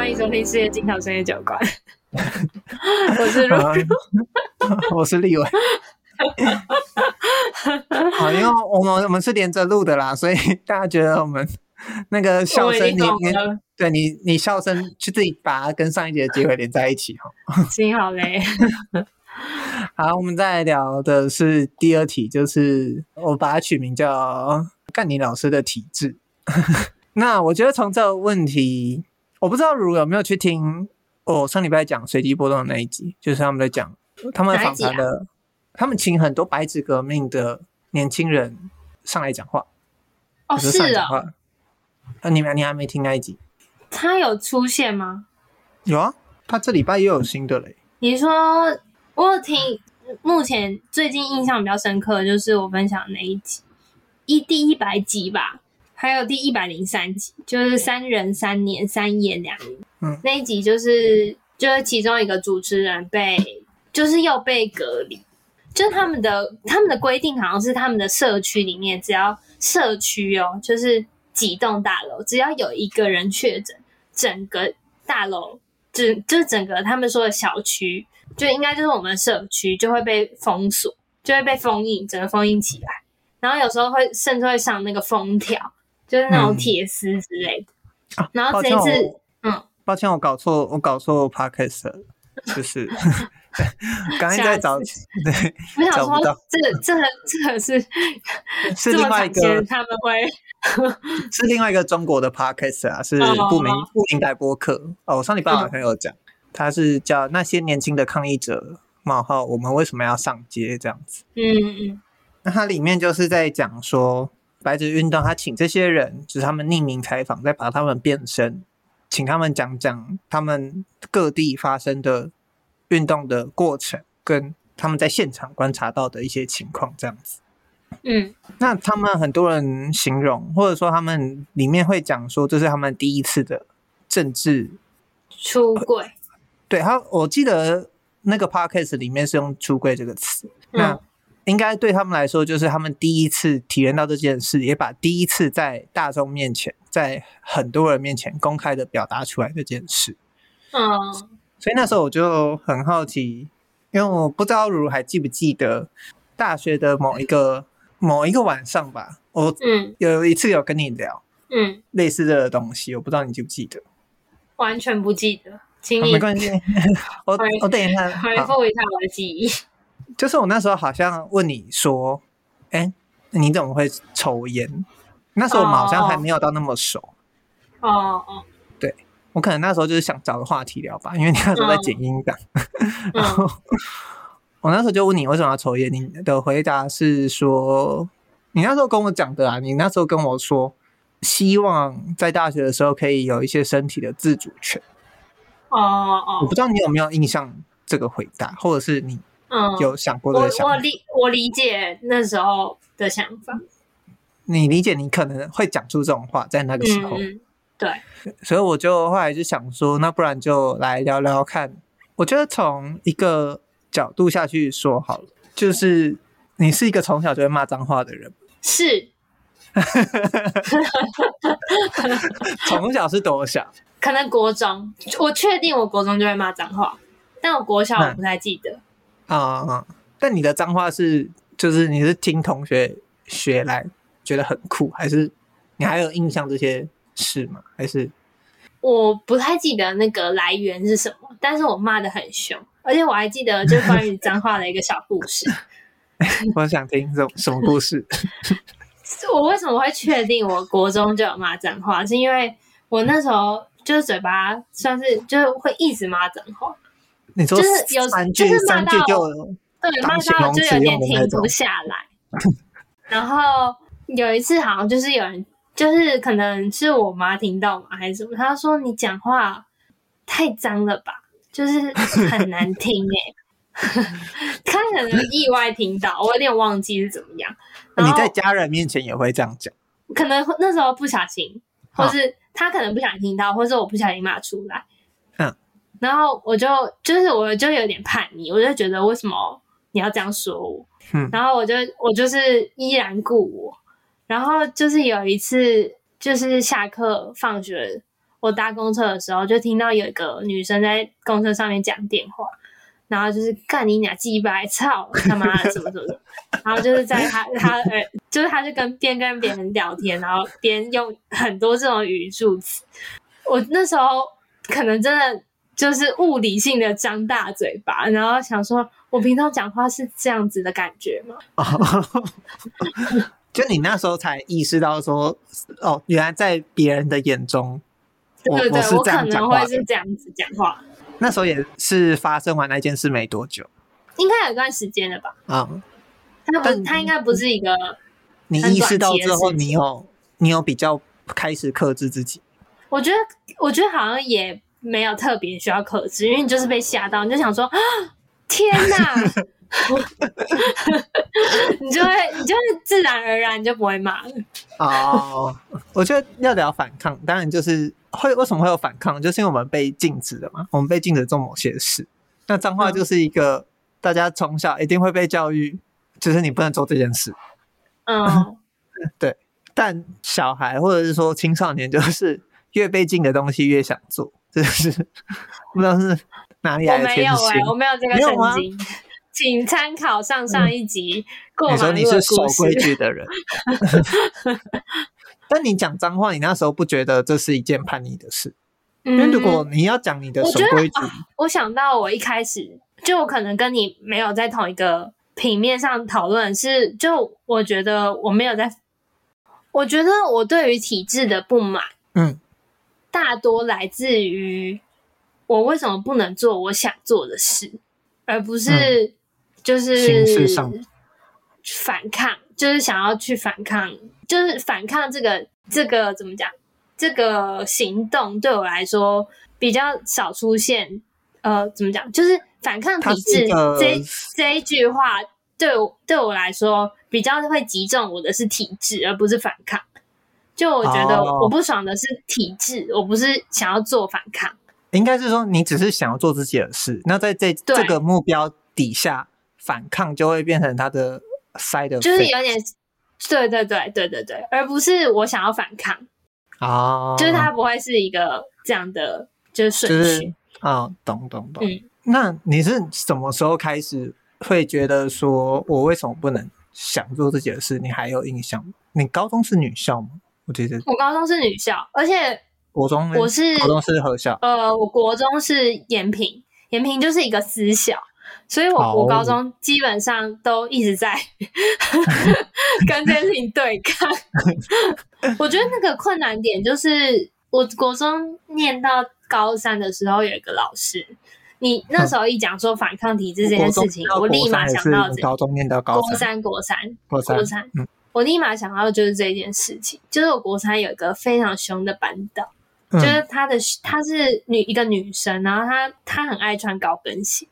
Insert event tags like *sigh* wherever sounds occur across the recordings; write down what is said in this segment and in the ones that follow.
欢迎收听《世界尽头深夜酒馆》，我是露露，我是立伟。好，因为我们我们是连着录的啦，所以大家觉得我们那个笑声，你你对你你笑声去自己把它跟上一节的结尾连在一起哈。*laughs* 行好嘞。好，我们再来聊的是第二题，就是我把它取名叫“干你老师的体质”。*laughs* 那我觉得从这个问题，我不知道如有没有去听我上礼拜讲随机波动的那一集，就是他们在讲他们访谈的，他们请很多白纸革命的年轻人上来讲话。哦，是的。啊，你们你还没听那一集？他有出现吗？有啊，他这礼拜又有新的嘞。你说我有听，目前最近印象比较深刻的就是我分享的那一集，一第一百集吧。还有第一百零三集，就是三人三年三夜两年，嗯，那一集就是就是其中一个主持人被就是又被隔离，就是他们的他们的规定好像是他们的社区里面只要社区哦，就是几栋大楼只要有一个人确诊，整个大楼就就是整个他们说的小区就应该就是我们社区就会被封锁，就会被封印，整个封印起来，然后有时候会甚至会上那个封条。就是那种铁丝之类的，嗯、然后这一次，嗯，抱歉，我搞错，我搞错 podcast 了，就是 *laughs* 刚才在找，对，我想说，这个，这个，*laughs* 这个是是另外一个，他们会是另外一个中国的 podcast 啊，是不明不明白播客哦。我上礼拜好像有讲，他是叫那些年轻的抗议者冒号，我们为什么要上街这样子？嗯嗯，那它里面就是在讲说。白纸运动，他请这些人，就是他们匿名采访，再把他们变身，请他们讲讲他们各地发生的运动的过程，跟他们在现场观察到的一些情况，这样子。嗯，那他们很多人形容，或者说他们里面会讲说，这是他们第一次的政治出柜。对他，我记得那个 podcast 里面是用“出柜”这个词。嗯、那应该对他们来说，就是他们第一次体验到这件事，也把第一次在大众面前，在很多人面前公开的表达出来这件事。嗯，所以那时候我就很好奇，因为我不知道如还记不记得大学的某一个某一个晚上吧，我嗯有一次有跟你聊嗯类似的东西，我不知道你记不记得？完全不记得，请你、哦、没关系，*laughs* 我我等一下回复一下我的记忆。就是我那时候好像问你说：“哎、欸，你怎么会抽烟？”那时候我们好像还没有到那么熟。哦哦，对，我可能那时候就是想找个话题聊吧，因为你那时候在剪音档。Oh. 然后我那时候就问你为什么要抽烟，你的回答是说，你那时候跟我讲的啊，你那时候跟我说，希望在大学的时候可以有一些身体的自主权。哦哦，我不知道你有没有印象这个回答，或者是你。嗯，有想过的想法。我我理我理解那时候的想法。你理解，你可能会讲出这种话，在那个时候。嗯，对。所以我就后来就想说，那不然就来聊聊看。我觉得从一个角度下去说好了，就是你是一个从小就会骂脏话的人。是。从小是多小？*laughs* 可能国中，我确定我国中就会骂脏话，但我国小我不太记得。啊、嗯，但你的脏话是，就是你是听同学学来觉得很酷，还是你还有印象这些事吗？还是我不太记得那个来源是什么，但是我骂的很凶，而且我还记得就关于脏话的一个小故事。*laughs* 我想听这种什么故事？*laughs* 我为什么会确定我国中就有骂脏话？是因为我那时候就是嘴巴算是就是会一直骂脏话。你说就是有，就是骂到就对骂到就有点停不下来。*laughs* 然后有一次好像就是有人，就是可能是我妈听到嘛还是什么，她说你讲话太脏了吧，就是很难听哎、欸。*laughs* 她可能意外听到，我有点忘记是怎么样。你在家人面前也会这样讲？可能那时候不小心，或是她可能不想听到，或是我不小心骂出来。然后我就就是我就有点叛逆，我就觉得为什么你要这样说我？嗯，然后我就我就是依然故我。然后就是有一次，就是下课放学，我搭公车的时候，就听到有一个女生在公车上面讲电话，然后就是干你俩鸡巴操他妈的什么什么的，然后就是在他他呃，就是他就跟边跟别人聊天，然后边用很多这种语助词。我那时候可能真的就是物理性的张大嘴巴，然后想说，我平常讲话是这样子的感觉吗？*laughs* 就你那时候才意识到说，哦，原来在别人的眼中。对对对，我，我可能会是这样子讲话。那时候也是发生完那件事没多久，应该有一段时间了吧？啊、嗯，他不，他应该不是一个。你意识到之后，你有你有比较开始克制自己？我觉得，我觉得好像也没有特别需要克制，因为你就是被吓到，你就想说啊，天哪！*laughs* 你就会，你就会自然而然你就不会骂了。哦，我觉得要聊反抗，当然就是。会为什么会有反抗？就是因为我们被禁止了嘛，我们被禁止做某些事。那脏话就是一个大家从小一定会被教育，就是你不能做这件事。嗯，*laughs* 对。但小孩或者是说青少年，就是越被禁的东西越想做，就是不知道是哪里来的天性。我没有哎，我没有这个神经，请参考上上一集。你说你是守规矩的人。*laughs* 但你讲脏话，你那时候不觉得这是一件叛逆的事？嗯，因为如果你要讲你的守规矩，啊，我想到我一开始就我可能跟你没有在同一个平面上讨论，是就我觉得我没有在，我觉得我对于体制的不满，嗯，大多来自于我为什么不能做我想做的事，而不是就是反抗，就是想要去反抗。就是反抗这个这个怎么讲？这个行动对我来说比较少出现。呃，怎么讲？就是反抗体制这这一句话对我对我来说比较会击中我的是体制，而不是反抗。就我觉得我不爽的是体制，哦、我不是想要做反抗。应该是说你只是想要做自己的事。那在这这个目标底下，反抗就会变成他的 side 就是有点。对对对对对对，而不是我想要反抗啊，就是它不会是一个这样的就是顺序啊，懂懂懂。嗯，那你是什么时候开始会觉得说我为什么不能想做自己的事？你还有印象吗？你高中是女校吗？我记得我高中是女校，而且国中我是国中是合校，呃，我国中是延平，延平就是一个私校。所以我，我我高中基本上都一直在 *laughs* 跟这件事情对抗。*laughs* 我觉得那个困难点就是，我国中念到高三的时候，有一个老师，你那时候一讲说反抗体制这件事情，我立马想到高中念到高三，国三，国三，国三，我立马想到的就是这件事情，就是我国三有一个非常凶的班导，就是她的她是女一个女生，然后她她很爱穿高跟鞋。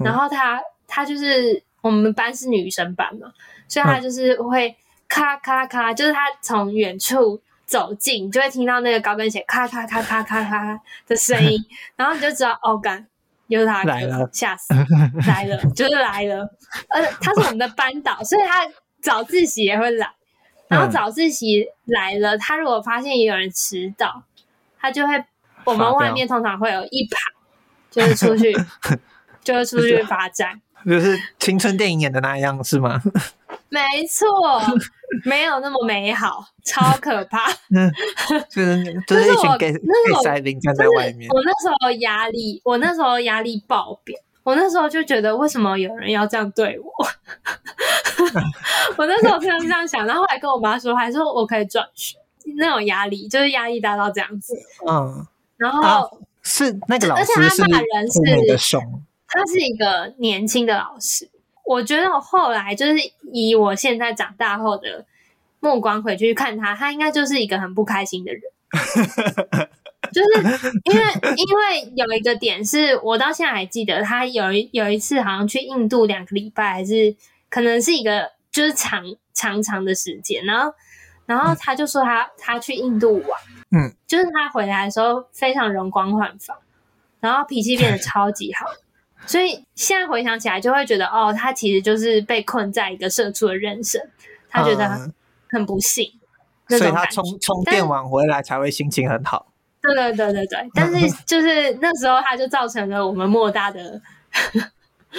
然后她她就是我们班是女生班嘛，所以她就是会咔咔咔，就是她从远处走近，就会听到那个高跟鞋咔咔咔咔咔咔的声音，*laughs* 然后你就知道哦，干又是他来了，吓死来了，就是来了。呃，他是我们的班导，所以他早自习也会来。然后早自习来了，他如果发现有人迟到，他就会我们外面通常会有一排，就是出去。*laughs* 就会出去罚站，就是青春电影演的那样，是吗？没错，没有那么美好，*laughs* 超可怕。就是就是一群 gay 塞林站在外面。我那时候压力，我那时候压力爆表。我那时候就觉得，为什么有人要这样对我？*laughs* 我那时候非常这样想，然后还跟我妈说，还说我可以转学。那种压力，就是压力大到这样子。嗯，然后、啊、是那个老师，而且他骂人是凶。他是一个年轻的老师，我觉得我后来就是以我现在长大后的目光回去看他，他应该就是一个很不开心的人，*laughs* 就是因为因为有一个点是我到现在还记得，他有一有一次好像去印度两个礼拜，还是可能是一个就是长长长的时间，然后然后他就说他他去印度玩，嗯，就是他回来的时候非常容光焕发，然后脾气变得 *laughs* 超级好。所以现在回想起来，就会觉得哦，他其实就是被困在一个社畜的人生，他觉得很不幸。嗯、所以他充充电完回来才会心情很好。对对对对对，但是 *laughs* 就是那时候他就造成了我们莫大的，*laughs*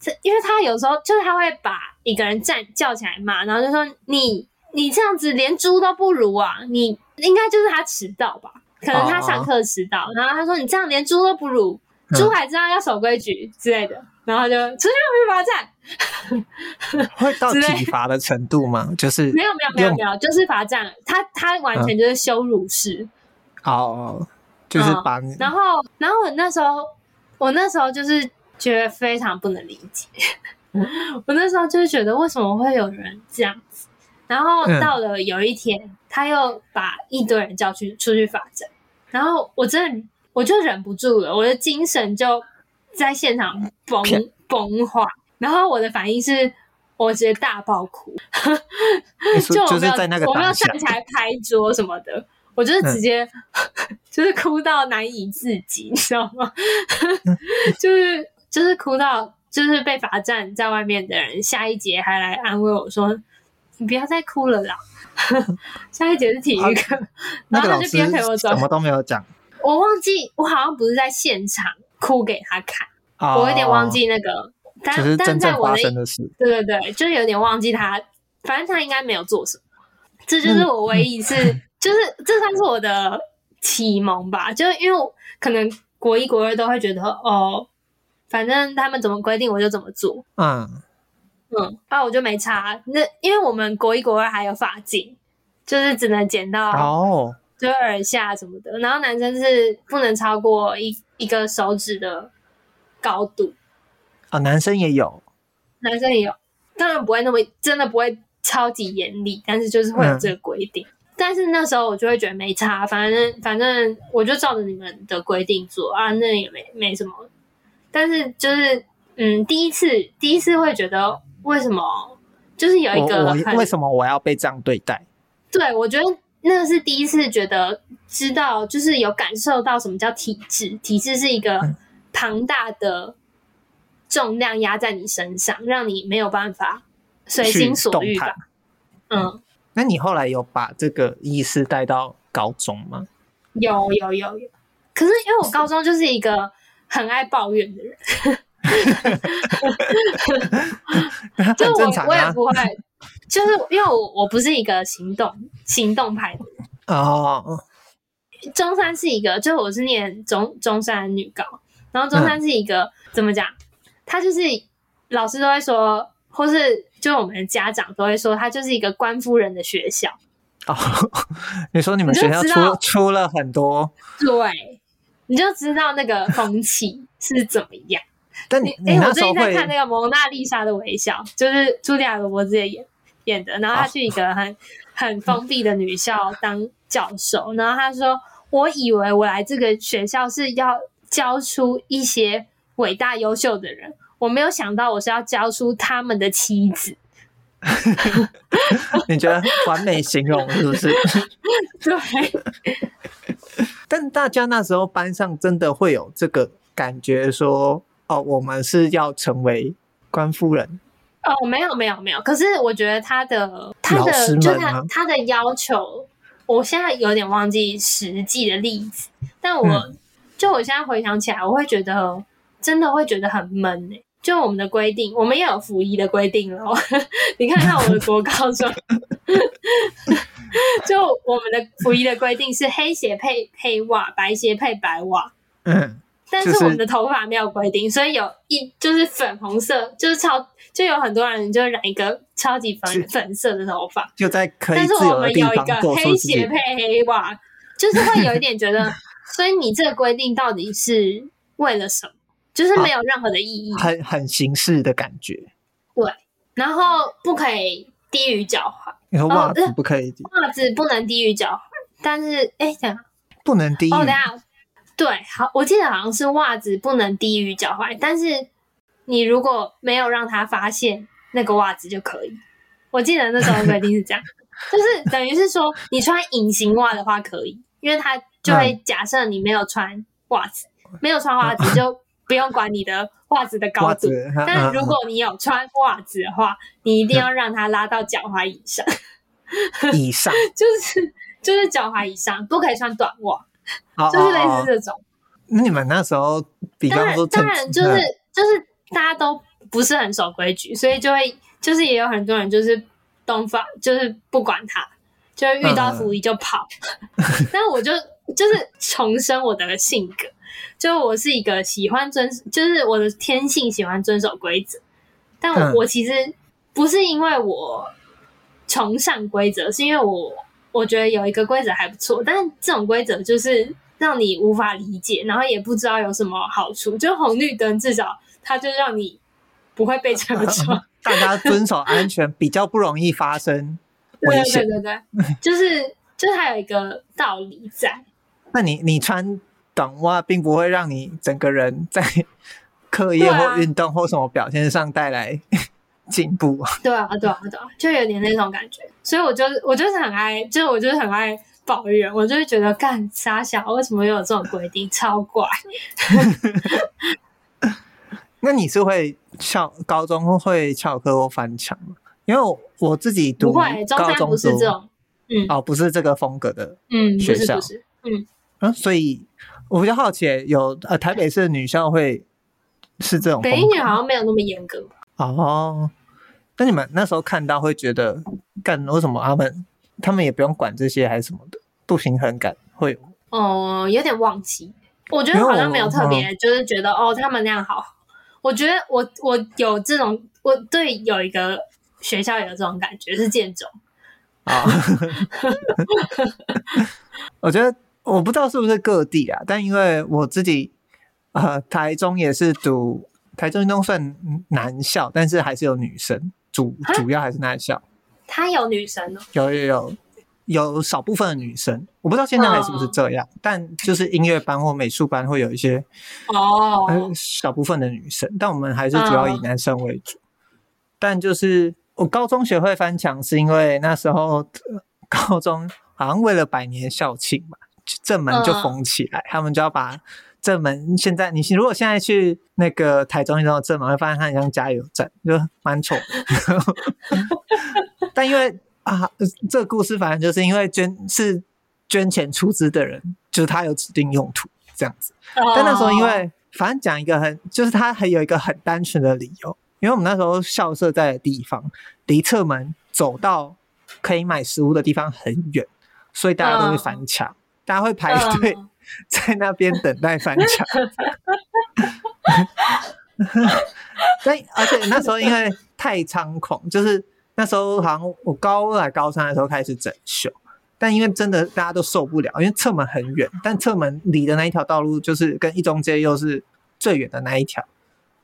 这因为他有时候就是他会把一个人站叫起来骂，然后就说你你这样子连猪都不如啊，你应该就是他迟到吧，可能他上课迟到，然后他说你这样连猪都不如，猪还知道要守规矩之类的。然后就出去罚站，*laughs* 会到体罚的程度吗？就是没有没有没有没有，就是罚站。他他完全就是羞辱式。哦、嗯，就是把你。然后然后我那时候我那时候就是觉得非常不能理解。*laughs* 我那时候就是觉得为什么会有人这样子？然后到了有一天，嗯、他又把一堆人叫去出去罚站，然后我真的我就忍不住了，我的精神就。在现场崩崩坏，然后我的反应是我直接大爆哭，就我没有我没有站起来拍桌什么的，我就是直接、嗯、就是哭到难以自己，你知道吗？*laughs* 就是就是哭到就是被罚站在外面的人，下一节还来安慰我说：“你不要再哭了啦。*laughs* ”下一节是体育课，啊、*laughs* 然后他就边陪我走，什么都没有讲。我忘记我好像不是在现场。哭给他看，哦、我有点忘记那个，但就是真正发生的事。对对对，就是有点忘记他，反正他应该没有做什么。这就是我唯一一次，嗯、就是这算是我的启蒙吧。就是因为可能国一国二都会觉得哦，反正他们怎么规定我就怎么做。嗯嗯，啊，我就没差。那因为我们国一国二还有发禁，就是只能剪到哦。就耳下什么的，然后男生是不能超过一一个手指的高度。哦，男生也有，男生也有，当然不会那么真的不会超级严厉，但是就是会有这个规定。嗯、但是那时候我就会觉得没差，反正反正我就照着你们的规定做啊，那也没没什么。但是就是嗯，第一次第一次会觉得为什么就是有一个为什么我要被这样对待？对，我觉得。那个是第一次觉得知道，就是有感受到什么叫体制。体制是一个庞大的重量压在你身上，嗯、让你没有办法随心所欲吧。嗯，那你后来有把这个意识带到高中吗？有有有有。可是因为我高中就是一个很爱抱怨的人，*laughs* 就我我也不会。就是因为我我不是一个行动行动派的人哦。Oh. 中山是一个，就是我是念中中山女高，然后中山是一个、嗯、怎么讲？他就是老师都会说，或是就我们的家长都会说，他就是一个官夫人的学校。哦，*laughs* oh. 你说你们学校出出了很多，对，你就知道那个风气是怎么样。*laughs* 但你哎、欸，我最近在看那个《蒙娜丽莎的微笑》，就是茱莉亚罗伯兹的演。演的，然后她去一个很很封闭的女校当教授，然后她说：“我以为我来这个学校是要教出一些伟大优秀的人，我没有想到我是要教出他们的妻子。*laughs* ”你觉得完美形容是不是？*laughs* 对。*laughs* 但大家那时候班上真的会有这个感觉说，哦，我们是要成为官夫人。哦，没有没有没有，可是我觉得他的他的就他他的要求，我现在有点忘记实际的例子，但我、嗯、就我现在回想起来，我会觉得真的会觉得很闷诶。就我们的规定，我们也有服役的规定喽。*laughs* 你看看我们的国高中，*laughs* 就我们的服役的规定是黑鞋配黑袜，白鞋配白袜。嗯。但是我们的头发没有规定，所以有一就是粉红色，就是超就有很多人就染一个超级粉粉色的头发，就在可以但是我们有一个黑鞋配黑袜，就是会有一点觉得，*laughs* 所以你这个规定到底是为了什么？就是没有任何的意义，啊、很很形式的感觉。对，然后不可以低于脚踝，你说袜子不可以，袜子不能低于脚踝，但是哎，等下不能低于。哦，等下。对，好，我记得好像是袜子不能低于脚踝，但是你如果没有让他发现那个袜子就可以。我记得那时候规定是这样，*laughs* 就是等于是说你穿隐形袜的话可以，因为他就会假设你没有穿袜子，嗯、没有穿袜子就不用管你的袜子的高度。但是如果你有穿袜子的话，你一定要让它拉到脚踝以上，以上 *laughs* 就是就是脚踝以上，不可以穿短袜。就是类似这种。那你们那时候，比方说，当然就是就是大家都不是很守规矩，所以就会就是也有很多人就是东方就是不管他，就是遇到狐狸就跑。嗯、*laughs* 但我就就是重生我的性格，就我是一个喜欢遵，就是我的天性喜欢遵守规则。但我、嗯、我其实不是因为我崇尚规则，是因为我我觉得有一个规则还不错，但这种规则就是。让你无法理解，然后也不知道有什么好处。就红绿灯，至少它就让你不会被车撞。*laughs* 大家遵守安全，比较不容易发生危险。对对对对，就是就是还有一个道理在。那你你穿短袜，并不会让你整个人在课业或运动或什么表现上带来进步。对啊，对啊，对啊，就有点那种感觉。所以我就我就是很爱，就是我就是很爱。抱怨，我就会觉得干傻小，为什么有这种规定，超怪。*laughs* 那你是会翘高中会翘课或翻墙吗？因为我自己读高中，中不是这种，嗯，哦，不是这个风格的，嗯，学校，嗯嗯，所以我比较好奇，有呃台北市的女校会是这种，北一女好像没有那么严格。哦，那你们那时候看到会觉得干为什么他们？他们也不用管这些还是什么的，不平衡感会有哦，有点忘记。我觉得好像没有特别，就是觉得哦，他们那样好。我觉得我我有这种，我对有一个学校有这种感觉是建中啊。*laughs* 我觉得我不知道是不是各地啊，但因为我自己呃，台中也是读台中，中算男校，但是还是有女生，主主要还是男校。他有女生哦，有有有有少部分的女生，我不知道现在还是不是这样，哦、但就是音乐班或美术班会有一些哦，少部分的女生，但我们还是主要以男生为主。哦、但就是我高中学会翻墙，是因为那时候高中好像为了百年校庆嘛，正门就封起来，哦、他们就要把。正门现在，你如果现在去那个台中一中的正门，会发现它很像加油站，就蛮丑的。*laughs* 但因为啊，这个故事反正就是因为捐是捐钱出资的人，就是他有指定用途这样子。但那时候因为反正讲一个很，就是他还有一个很单纯的理由，因为我们那时候校舍在的地方离侧门走到可以买食物的地方很远，所以大家都会翻墙，大家会排队。*laughs* 在那边等待翻墙，*laughs* 但而且那时候因为太猖狂，就是那时候好像我高二还高三的时候开始整修，但因为真的大家都受不了，因为侧门很远，但侧门离的那一条道路就是跟一中街又是最远的那一条，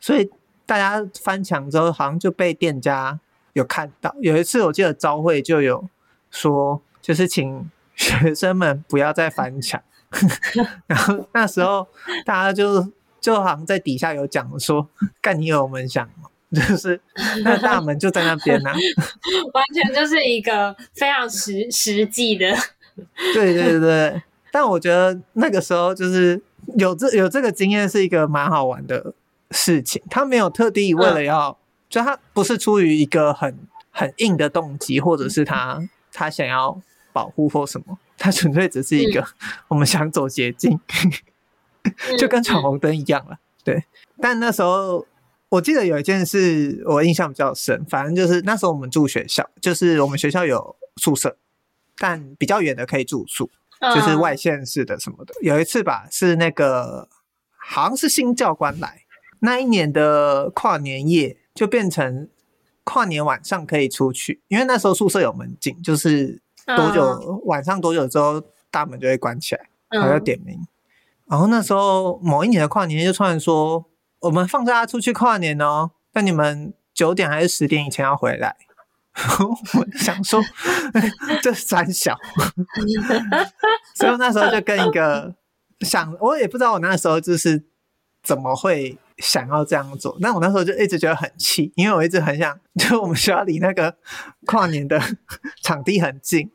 所以大家翻墙之后好像就被店家有看到。有一次我记得朝会就有说，就是请学生们不要再翻墙。*laughs* 然后那时候大家就就好像在底下有讲说，干你有门想 *laughs* 就是那大门就在那边呢、啊，*laughs* 完全就是一个非常实实际的。对对对，但我觉得那个时候就是有这有这个经验是一个蛮好玩的事情。他没有特地为了要，嗯、就他不是出于一个很很硬的动机，或者是他他想要保护或什么。它纯粹只是一个，*laughs* 我们想走捷径，*laughs* 嗯、就跟闯红灯一样了。对，但那时候我记得有一件事我印象比较深，反正就是那时候我们住学校，就是我们学校有宿舍，但比较远的可以住宿，就是外县市的什么的。有一次吧，是那个好像是新教官来，那一年的跨年夜就变成跨年晚上可以出去，因为那时候宿舍有门禁，就是。多久？晚上多久之后大门就会关起来，还要点名。嗯、然后那时候某一年的跨年就突然说，我们放假出去跨年哦，但你们九点还是十点以前要回来。*laughs* 我想说，这三小，所以那时候就跟一个想，我也不知道我那时候就是怎么会想要这样做。但我那时候就一直觉得很气，因为我一直很想，就我们学校离那个跨年的 *laughs* 场地很近。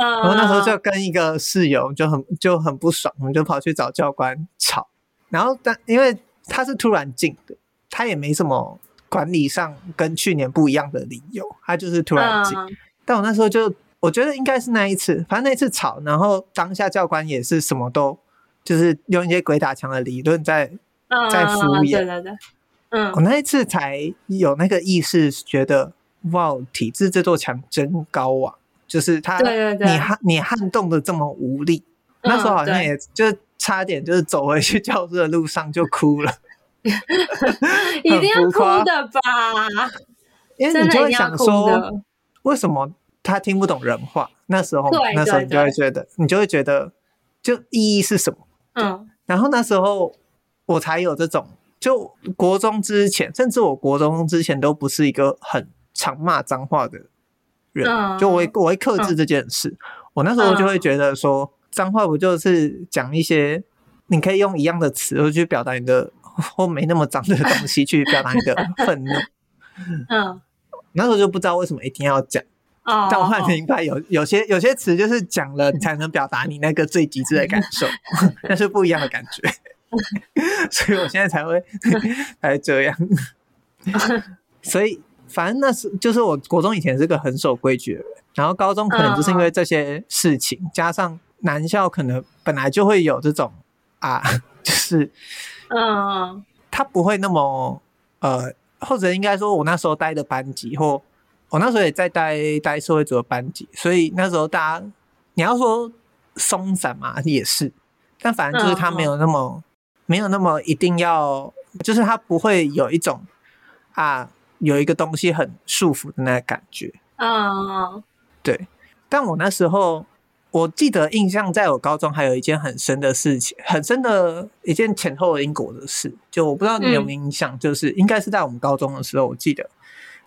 然后那时候就跟一个室友就很就很不爽，我们就跑去找教官吵。然后但因为他是突然进的，他也没什么管理上跟去年不一样的理由，他就是突然进。但我那时候就我觉得应该是那一次，反正那一次吵，然后当下教官也是什么都，就是用一些鬼打墙的理论在在敷衍，对对对，嗯，我那一次才有那个意识，觉得哇，体制这座墙真高啊，就是他，对对对，你撼你撼动的这么无力，那时候好像也就差点就是走回去教室的路上就哭了，*laughs* 一定要哭的吧？因为你就会想说，为什么？他听不懂人话，那时候，那时候你就会觉得，你就会觉得，就意义是什么？嗯，然后那时候我才有这种，就国中之前，甚至我国中之前都不是一个很常骂脏话的人，嗯、就我会我会克制这件事。嗯、我那时候就会觉得说，脏话不就是讲一些你可以用一样的词去表达你的，或没那么脏的东西去表达你的愤怒。*laughs* 嗯，那时候就不知道为什么一定要讲。但我后来明白，有有些有些词就是讲了，你才能表达你那个最极致的感受，*laughs* 那是不一样的感觉。*laughs* 所以我现在才会才这样。所以反正那是就是我国中以前是个很守规矩的人，然后高中可能就是因为这些事情，加上男校可能本来就会有这种啊，*laughs* 就是嗯，他不会那么呃，或者应该说我那时候待的班级或。我那时候也在待待社会组的班级，所以那时候大家你要说松散嘛，也是，但反正就是他没有那么、嗯、没有那么一定要，就是他不会有一种啊有一个东西很束缚的那个感觉。嗯，对。但我那时候我记得印象，在我高中还有一件很深的事情，很深的一件前后因果的事，就我不知道你有没有印象，嗯、就是应该是在我们高中的时候，我记得。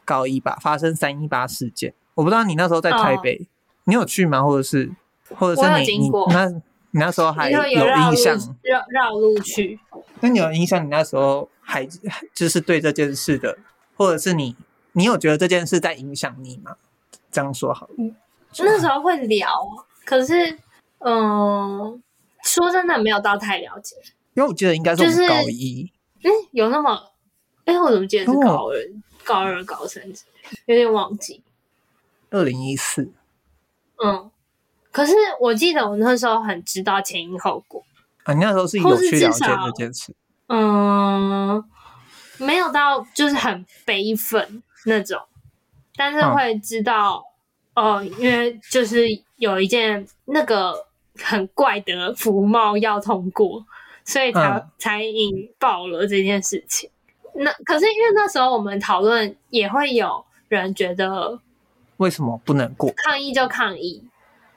高一吧，发生三一八事件，我不知道你那时候在台北，哦、你有去吗？或者是，或者是你你那，你那时候还有印象？绕绕路去。那你有印象？你那时候还就是对这件事的，或者是你，你有觉得这件事在影响你吗？这样说好了。嗯，那时候会聊，可是，嗯、呃，说真的没有到太了解，因为我记得应该是高一。嗯，有那么，哎，我怎么记得是高二？哦高二、高三，有点忘记。二零一四，嗯，可是我记得我那时候很知道前因后果啊。你那时候是有去了解这件事？嗯，没有到就是很悲愤那种，但是会知道、嗯、哦，因为就是有一件那个很怪的服贸要通过，所以才、嗯、才引爆了这件事情。那可是因为那时候我们讨论也会有人觉得，为什么不能过？抗议就抗议，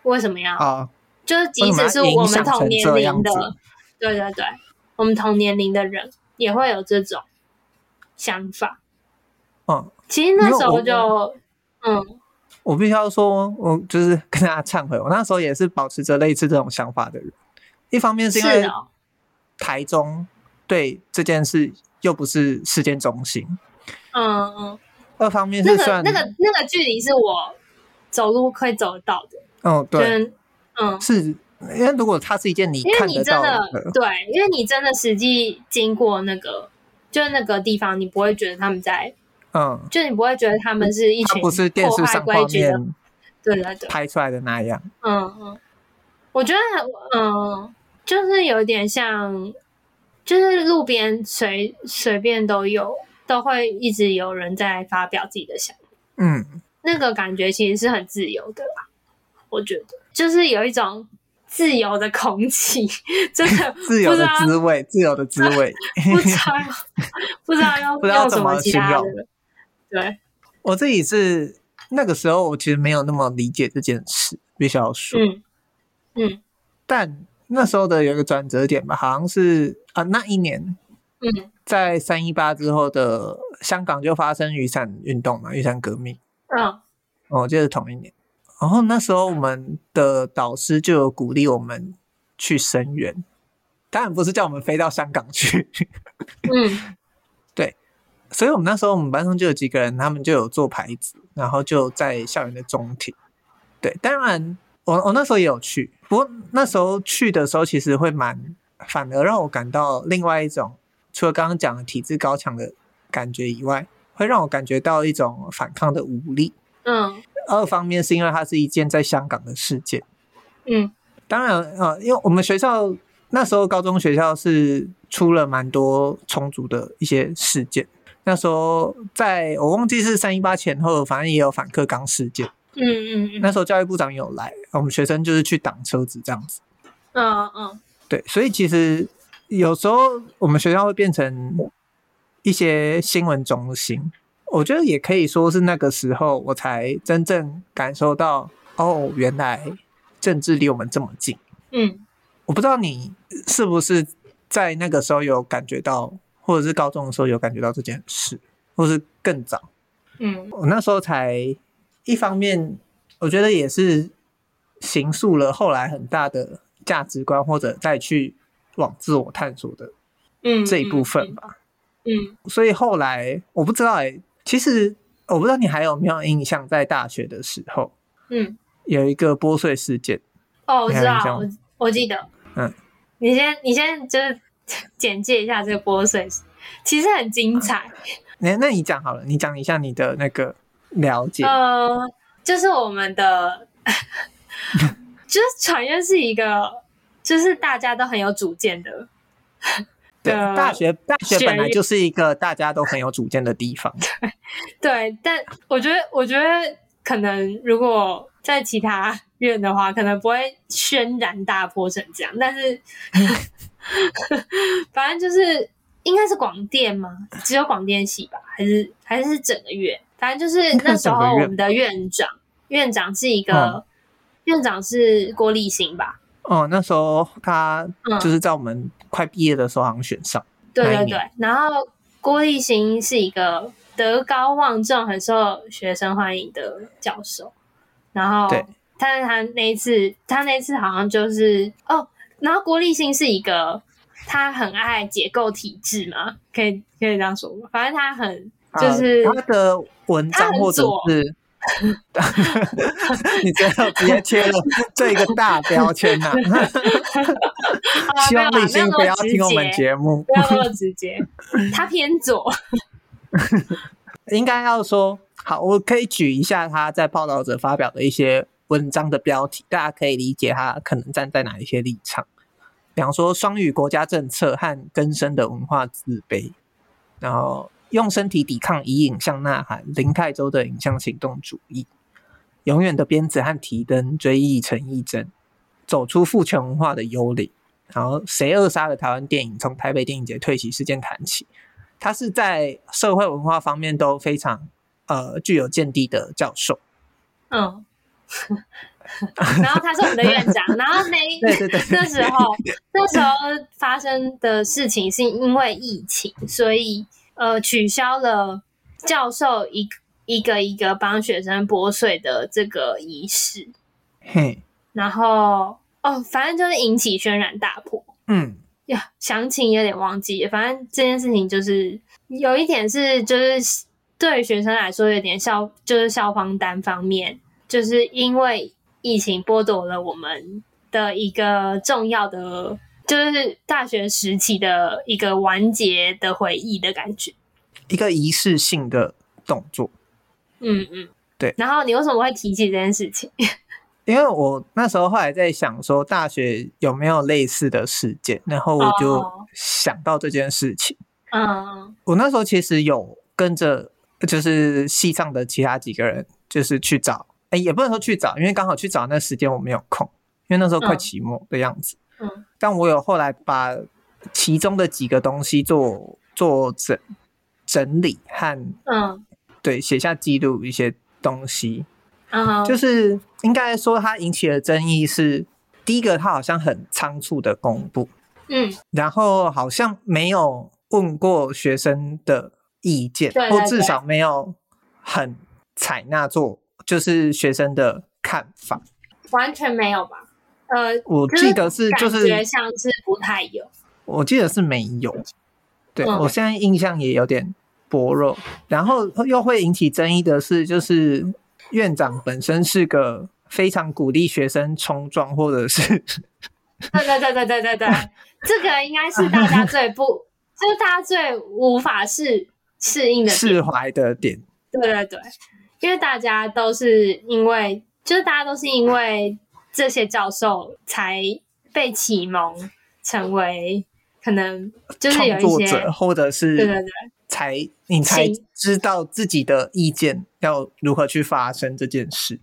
为什么要？啊，就是即使是我们同年龄的，对对对，我们同年龄的人也会有这种想法。嗯，其实那时候就，嗯，我必须要说，我就是跟大家忏悔，我 *laughs* 那时候也是保持着类似这种想法的人。一方面是因为台中对这件事。又不是事件中心，嗯嗯。二方面是算那个那个那个距离是我走路可以走得到的。哦，对，嗯，是因为如果它是一件你看得到的，因为你真的对，因为你真的实际经过那个，就是那个地方，你不会觉得他们在，嗯，就你不会觉得他们是一群不是电视上画面，对对对，拍出来的那样。嗯嗯，我觉得嗯，就是有点像。就是路边随随便都有，都会一直有人在发表自己的想法。嗯，那个感觉其实是很自由的啦。我觉得就是有一种自由的空气，真的自由的滋味，自由的滋味。*laughs* 不知道 *laughs* 不知道要用什么形容。对，我自己是那个时候，我其实没有那么理解这件事，必须要说。嗯嗯，但。那时候的有一个转折点吧，好像是啊，那一年，嗯，在三一八之后的香港就发生雨伞运动嘛，雨伞革命，嗯，哦，就是同一年。然后那时候我们的导师就有鼓励我们去声援，当然不是叫我们飞到香港去，嗯，*laughs* 对，所以我们那时候我们班上就有几个人，他们就有做牌子，然后就在校园的中庭，对，当然。我我那时候也有去，不过那时候去的时候，其实会蛮，反而让我感到另外一种，除了刚刚讲的体制高强的感觉以外，会让我感觉到一种反抗的无力。嗯，二方面是因为它是一件在香港的事件。嗯，当然呃，因为我们学校那时候高中学校是出了蛮多冲突的一些事件。那时候在我忘记是三一八前后，反正也有反课纲事件。嗯嗯嗯。那时候教育部长有来，我们学生就是去挡车子这样子。嗯嗯。对，所以其实有时候我们学校会变成一些新闻中心。我觉得也可以说是那个时候，我才真正感受到，哦，原来政治离我们这么近。嗯，我不知道你是不是在那个时候有感觉到，或者是高中的时候有感觉到这件事，或是更早。嗯，我那时候才一方面，我觉得也是形塑了后来很大的价值观，或者再去往自我探索的嗯这一部分吧。嗯，嗯，所以后来我不知道哎、欸。其实我不知道你还有没有印象，在大学的时候，嗯，有一个拨税事件。哦，我知道，我我记得。嗯，你先，你先就是 *laughs* 简介一下这个拨税，其实很精彩。*laughs* 那、嗯、那你讲好了，你讲一下你的那个了解。呃，就是我们的，*laughs* 就是传院是一个，就是大家都很有主见的。对，大学大学本来就是一个大家都很有主见的地方。*laughs* 对，对，但我觉得，我觉得可能如果在其他院的话，可能不会轩然大波成这样。但是，*laughs* 反正就是应该是广电吗？只有广电系吧？还是还是整个院？反正就是那时候我们的院长，院长是一个、嗯、院长是郭立新吧？哦，那时候他就是在我们快毕业的时候，好像选上。嗯、对对对，然后郭立新是一个德高望重、很受学生欢迎的教授。然后，对，但是他那一次，他那一次好像就是哦，然后郭立新是一个他很爱解构体制嘛，可以可以这样说吗？反正他很就是、啊、他的文章或者是。*laughs* 你最后直接贴了这一个大标签呐、啊！*laughs* 希望立新不要听我们节目，不要那么直接。*laughs* 他偏左，应该要说好。我可以举一下他在报道者发表的一些文章的标题，大家可以理解他可能站在哪一些立场。比方说，双语国家政策和根深的文化自卑，然后。用身体抵抗，以影像呐喊。林泰州的影像行动主义，永远的鞭子和提灯，追忆陈义珍，走出父权文化的幽灵。然后，谁扼杀了台湾电影？从台北电影节退席事件谈起。他是在社会文化方面都非常呃具有见地的教授。嗯，*laughs* 然后他是我们的院长。然后那 *laughs* 对对对，那时候那时候发生的事情是因为疫情，所以。呃，取消了教授一一个一个帮学生拨穗的这个仪式，嘿，然后哦，反正就是引起轩然大波，嗯，呀，详情有点忘记，反正这件事情就是有一点是，就是对学生来说有点校，就是校方单方面，就是因为疫情剥夺了我们的一个重要的。就是大学时期的一个完结的回忆的感觉，一个仪式性的动作。嗯嗯，对。然后你为什么会提起这件事情？因为我那时候后来在想说，大学有没有类似的事件，然后我就想到这件事情。嗯，我那时候其实有跟着，就是系上的其他几个人，就是去找。哎，也不能说去找，因为刚好去找那时间我没有空，因为那时候快期末的样子。嗯，但我有后来把其中的几个东西做做整整理和嗯，对，写下记录一些东西，嗯，就是应该说它引起的争议是第一个，它好像很仓促的公布，嗯，然后好像没有问过学生的意见，对对对，或至少没有很采纳做就是学生的看法，完全没有吧？呃，我记得是就是感觉像是不太有，我记得是没有，对、嗯、我现在印象也有点薄弱。然后又会引起争议的是，就是院长本身是个非常鼓励学生冲撞，或者是对对对对对对对，*laughs* 这个应该是大家最不，就是大家最无法适适应的释怀的点。对对对，因为大家都是因为，就是大家都是因为这些教授才被启蒙，成为可能就是有一些，或者是对对对，才你才知道自己的意见要如何去发生这件事。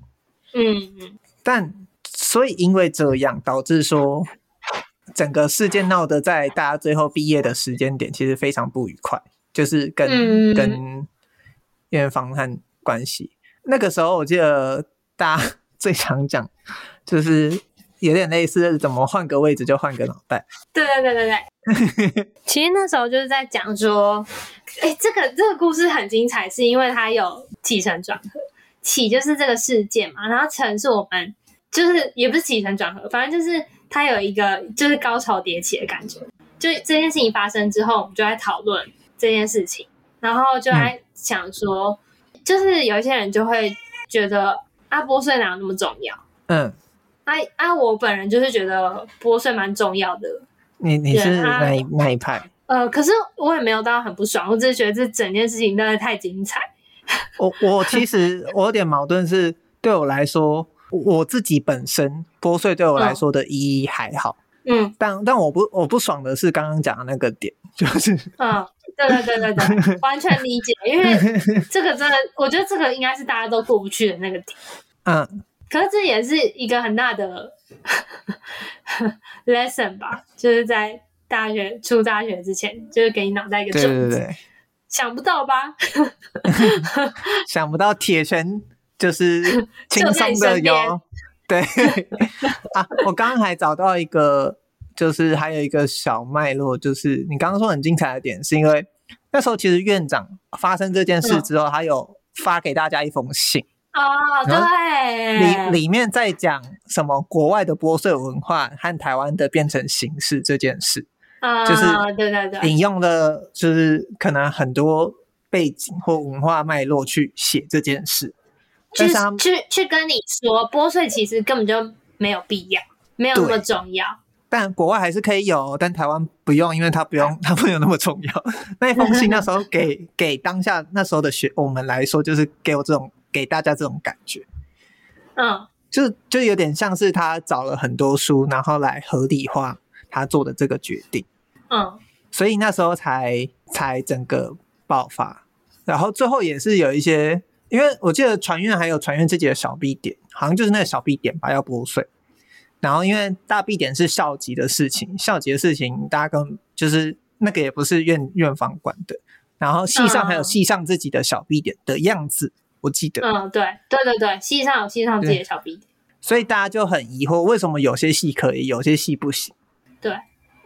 嗯嗯，但所以因为这样导致说，整个事件闹得在大家最后毕业的时间点其实非常不愉快，就是跟、嗯、跟院方和。关系那个时候，我记得大家最常讲，就是有点类似，怎么换个位置就换个脑袋。对对对对对。*laughs* 其实那时候就是在讲说，哎、欸，这个这个故事很精彩，是因为它有起承转合。起就是这个事件嘛，然后承是我们就是也不是起承转合，反正就是它有一个就是高潮迭起的感觉。就这件事情发生之后，我们就在讨论这件事情，然后就在想说。嗯就是有一些人就会觉得啊，拨税哪有那么重要？嗯，啊啊，我本人就是觉得拨税蛮重要的。你你是哪一哪一派？呃，可是我也没有到很不爽，我只是觉得这整件事情真的太精彩。*laughs* 我我其实我有点矛盾是，是对我来说，我自己本身拨税对我来说的意义还好。嗯，但但我不我不爽的是刚刚讲的那个点，就是嗯。对对对对对，完全理解，因为这个真的，我觉得这个应该是大家都过不去的那个点。嗯，可是这也是一个很大的 *laughs* lesson 吧，就是在大学出大学之前，就是给你脑袋一个种子。对对对，想不到吧？想不到铁拳就是轻松的哟。对 *laughs* 啊，我刚刚还找到一个。就是还有一个小脉络，就是你刚刚说很精彩的点，是因为那时候其实院长发生这件事之后，他有发给大家一封信哦，对，里里面在讲什么国外的剥税文化和台湾的变成形式这件事，啊，就是对对对，引用了就是可能很多背景或文化脉络去写这件事，去去去跟你说剥税其实根本就没有必要，没有那么重要。但国外还是可以有，但台湾不用，因为它不用，它没有那么重要。那一封信那时候给给当下那时候的学我们来说，就是给我这种给大家这种感觉，嗯，就就有点像是他找了很多书，然后来合理化他做的这个决定，嗯，所以那时候才才整个爆发，然后最后也是有一些，因为我记得船院还有船院自己的小 B 点，好像就是那个小 B 点吧，要拨税。然后，因为大 B 点是校级的事情，校级的事情，大家跟就是那个也不是院院方管的。然后系上还有系上自己的小 B 点的样子，嗯、我记得。嗯，对，对对对，系上有系上自己的小 B 点。所以大家就很疑惑，为什么有些系可以，有些系不行？对，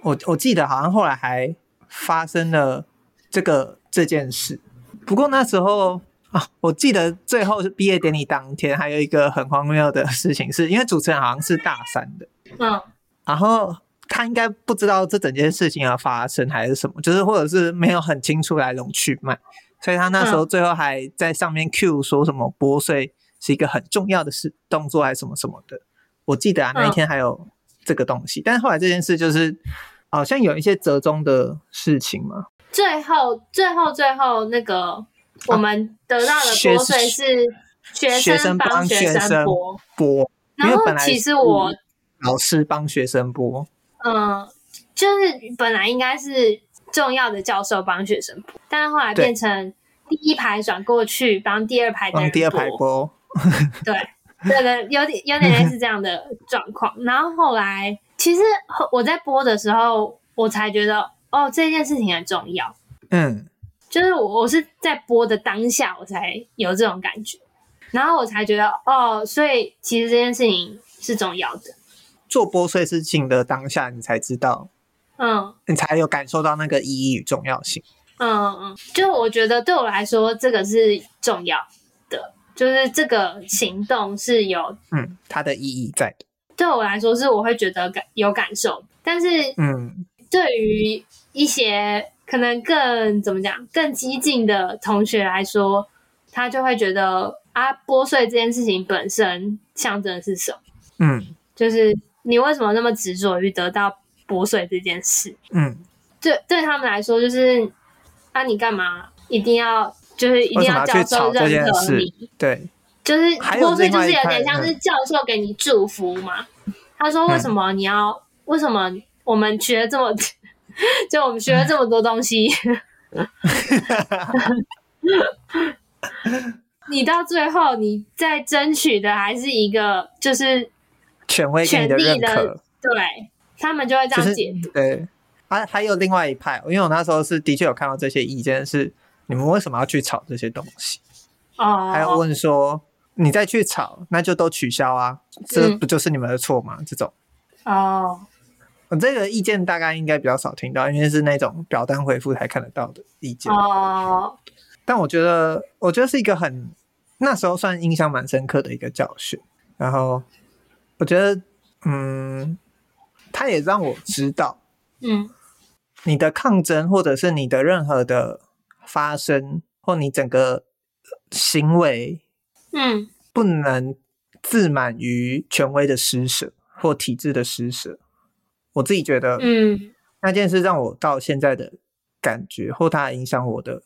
我我记得好像后来还发生了这个这件事。不过那时候。啊，我记得最后是毕业典礼当天，还有一个很荒谬的事情是，是因为主持人好像是大三的，嗯，然后他应该不知道这整件事情要发生还是什么，就是或者是没有很清楚来龙去脉，所以他那时候最后还在上面 Q 说什么拨税是一个很重要的事动作还是什么什么的，我记得啊那一天还有这个东西，但是后来这件事就是好像有一些折中的事情嘛，最后最后最后那个。我们得到的拨税是学生帮学生拨，拨，然后其实我老师帮学生拨，嗯，就是本来应该是重要的教授帮学生拨，但是后来变成第一排转过去帮第二排的人第二排拨，*laughs* 对，对对，有点有点类似这样的状况。*laughs* 然后后来其实我在播的时候，我才觉得哦，这件事情很重要，嗯。就是我，我是在播的当下，我才有这种感觉，然后我才觉得哦，所以其实这件事情是重要的。做播碎事情的当下，你才知道，嗯，你才有感受到那个意义与重要性。嗯嗯，就我觉得对我来说，这个是重要的，就是这个行动是有，嗯，它的意义在的。对我来说，是我会觉得感有感受，但是，嗯，对于一些。可能更怎么讲，更激进的同学来说，他就会觉得啊，拨税这件事情本身象征的是什么？嗯，就是你为什么那么执着于得到拨税这件事？嗯，对，对他们来说，就是啊，你干嘛一定要就是一定要教授认可你，对，就是拨税就是有点像是教授给你祝福嘛。嗯、他说：“为什么你要？嗯、为什么我们学了这么，*laughs* 就我们学了这么多东西？” *laughs* 你到最后，你在争取的还是一个就是权威权力的对，他们就会这样解读。就是、对，还、啊、还有另外一派，因为我那时候是的确有看到这些意见，是你们为什么要去炒这些东西？哦，还有问说你再去炒，那就都取消啊，这不就是你们的错吗？嗯、这种哦，我这个意见大概应该比较少听到，因为是那种表单回复才看得到的意见哦。但我觉得，我觉得是一个很那时候算印象蛮深刻的一个教训。然后，我觉得，嗯，他也让我知道，嗯，你的抗争或者是你的任何的发生或你整个行为，嗯，不能自满于权威的施舍或体制的施舍。我自己觉得，嗯，那件事让我到现在的感觉或它影响我的。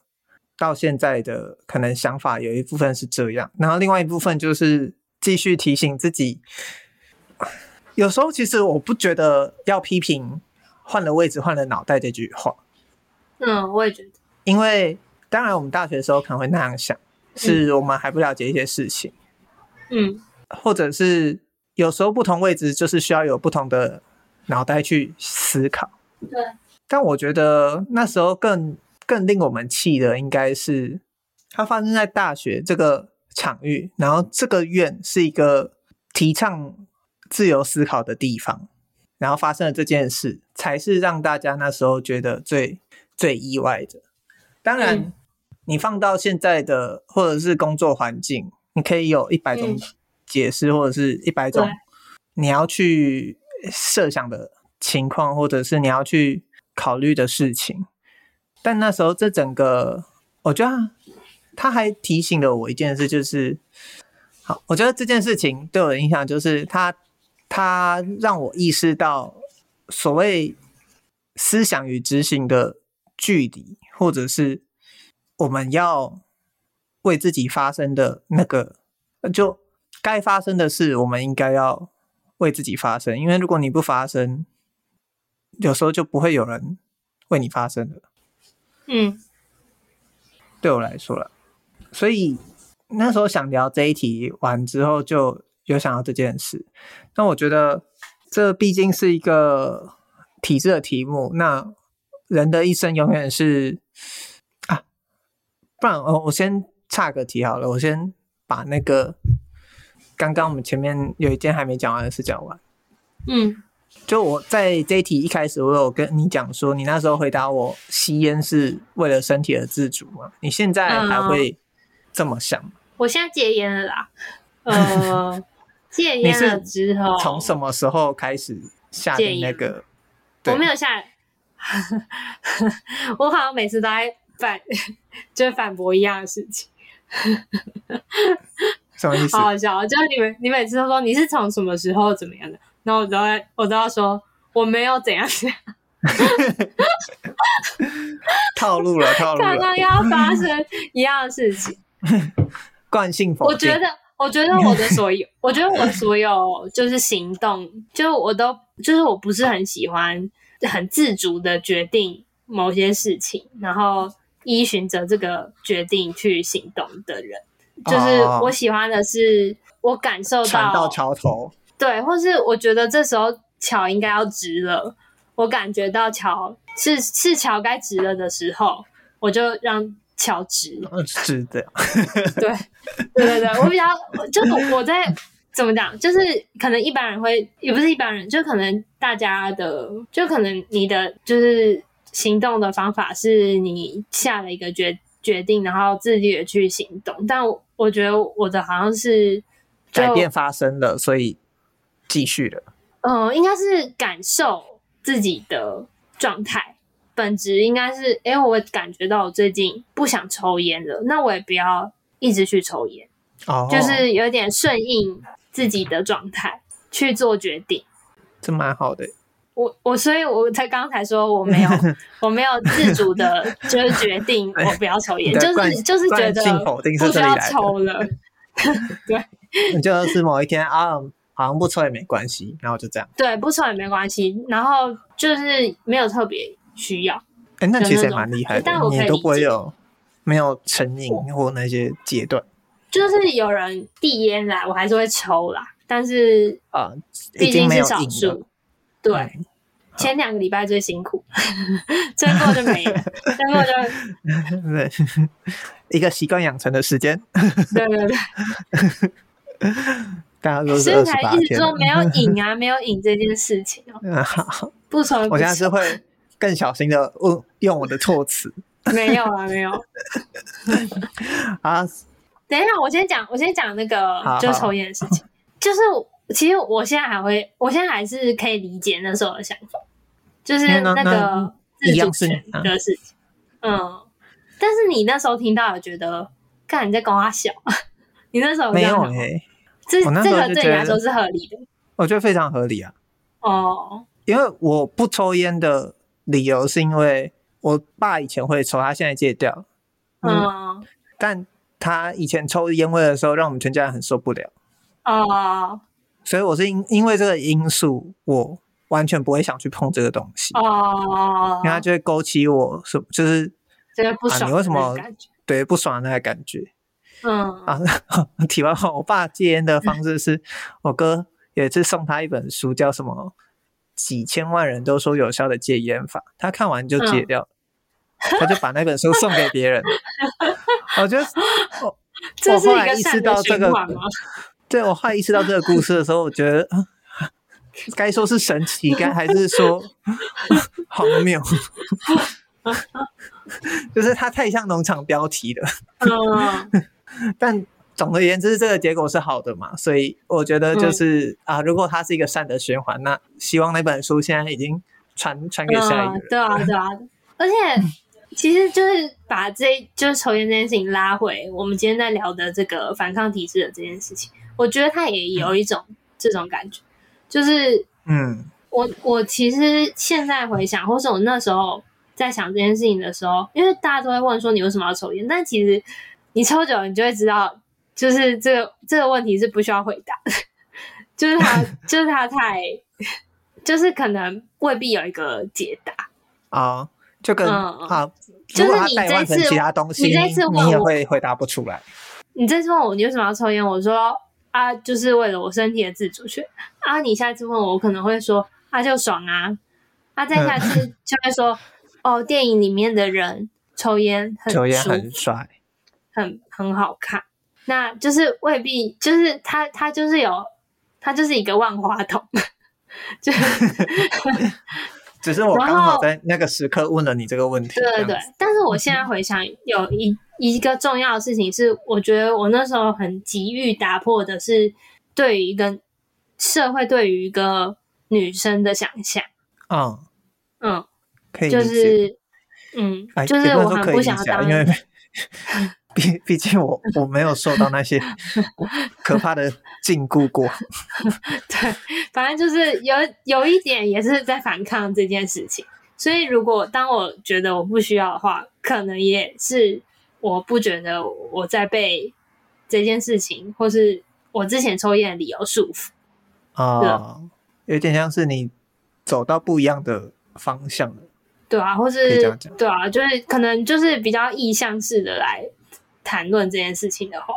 到现在的可能想法有一部分是这样，然后另外一部分就是继续提醒自己。有时候其实我不觉得要批评换了位置换了脑袋这句话。嗯，我也觉得，因为当然我们大学的时候可能会那样想，是我们还不了解一些事情。嗯，或者是有时候不同位置就是需要有不同的脑袋去思考。对，但我觉得那时候更。更令我们气的，应该是它发生在大学这个场域，然后这个院是一个提倡自由思考的地方，然后发生了这件事，才是让大家那时候觉得最最意外的。当然，嗯、你放到现在的或者是工作环境，你可以有一百种解释，嗯、或者是一百种你要去设想的情况，或者是你要去考虑的事情。但那时候，这整个，我觉得他，还提醒了我一件事，就是，好，我觉得这件事情对我的影响就是他，他让我意识到所谓思想与执行的距离，或者是我们要为自己发生的那个，就该发生的事，我们应该要为自己发声，因为如果你不发声，有时候就不会有人为你发声的。嗯，对我来说了，所以那时候想聊这一题完之后，就有想到这件事。那我觉得这毕竟是一个体制的题目，那人的一生永远是啊，不然我我先岔个题好了，我先把那个刚刚我们前面有一件还没讲完的事讲完。嗯。就我在这一题一开始，我有跟你讲说，你那时候回答我吸烟是为了身体的自主吗？你现在还会这么想吗？嗯，我现在戒烟了啦。呃，*laughs* 戒烟了之后，从什么时候开始下的那个？我没有下，*laughs* 我好像每次都在反，*laughs* 就是反驳一样的事情。什么意思？好好笑，就是你们，你每次都说你是从什么时候怎么样的？然后我都会，我都要说我没有怎样怎样，套路了，套路了。刚刚要发生一样的事情，惯性否定。我觉得，我觉得我的所有，我觉得我所有就是行动，就我都就是我不是很喜欢很自主的决定某些事情，然后依循着这个决定去行动的人。就是我喜欢的是，我感受到船到桥头。对，或是我觉得这时候桥应该要直了，我感觉到桥是是桥该直了的时候，我就让桥直。直的，对对对对，我比较就是我在怎么讲，就是可能一般人会也不是一般人，就可能大家的，就可能你的就是行动的方法是你下了一个决决定，然后自己的去行动，但我，我觉得我的好像是改变发生了，所以。继续了，嗯，应该是感受自己的状态，本质应该是，哎、欸，我感觉到我最近不想抽烟了，那我也不要一直去抽烟，哦，就是有点顺应自己的状态去做决定，这蛮好的。我我所以我才刚才说我没有 *laughs* 我没有自主的，*laughs* 就是决定我不要抽烟，就是就是觉得不需要抽了。*laughs* 对，你就是某一天啊，好像不抽也没关系，然后就这样。对，不抽也没关系，然后就是没有特别需要。哎、欸，那其实也蛮厉害的，但我你都不会有没有成瘾或那些阶段。就是有人递烟来，我还是会抽啦，但是啊，毕竟是少数。对，嗯、前两个礼拜最辛苦，*laughs* 最后就没了，*laughs* 最后就对一个习惯养成的时间。对对对，*laughs* 大家都是所以才一直说没有瘾啊，没有瘾这件事情哦、喔。不抽，我现在是会更小心的用用我的措辞。没有啊，没有。啊，等一下，我先讲，我先讲那个就抽烟的事情，就是。其实我现在还会，我现在还是可以理解那时候的想法，就是那个自主权的事情。嗯，但是你那时候听到，觉得，看你在跟我小，*laughs* 你那时候没有诶、欸，这这个对你来说是合理的，我觉得非常合理啊。哦，因为我不抽烟的理由是因为我爸以前会抽，他现在戒掉。嗯，嗯，但他以前抽烟味的时候，让我们全家人很受不了。哦。所以我是因因为这个因素，我完全不会想去碰这个东西哦，因为它就会勾起我什就是这个不爽、啊，你为什么对不爽的那个感觉？嗯啊，*laughs* 题外话，我爸戒烟的方式是我哥有一次送他一本书，叫什么《几千万人都说有效的戒烟法》，他看完就戒掉，嗯、他就把那本书送给别人。*laughs* 我觉得我我后来意识到这个。对，我后来意识到这个故事的时候，我觉得 *laughs* 该说是神奇，该还是说 *laughs* 荒谬？*laughs* 就是它太像农场标题了。但总而言之，这个结果是好的嘛？所以我觉得就是啊，如果它是一个善的循环，那希望那本书现在已经传传给下一个人。对啊，对啊。而且其实就是把这就是抽烟这件事情拉回我们今天在聊的这个反抗体制的这件事情。我觉得他也有一种这种感觉，就是，嗯，我我其实现在回想，或是我那时候在想这件事情的时候，因为大家都会问说你为什么要抽烟，但其实你抽久了，你就会知道，就是这个这个问题是不需要回答的，就是他 *laughs* 就是他太，就是可能未必有一个解答啊，就跟啊，就是你这次其他东西，你这次问我，你也会回答不出来。你这次问我你为什么要抽烟，我说。啊，就是为了我身体的自主权啊！你下次问我，我可能会说，啊，就爽啊！啊，再下次就会说，哦，电影里面的人抽烟很抽烟很帅，很很好看。那就是未必，就是他他就是有，他就是一个万花筒，*laughs* 就只是我刚好在那个时刻问了你这个问题。对对对，但是我现在回想，有一。一个重要的事情是，我觉得我那时候很急于打破的是对于一个社会对于一个女生的想象。嗯嗯，可以就是嗯，就是我很不想要当，因为 *laughs* 毕毕竟我我没有受到那些 *laughs* 可怕的禁锢过。*laughs* 对，反正就是有有一点也是在反抗这件事情。所以如果当我觉得我不需要的话，可能也是。我不觉得我在被这件事情，或是我之前抽烟的理由束缚啊，呃、有点像是你走到不一样的方向了，对啊，或是对啊，就是可能就是比较意向式的来谈论这件事情的话，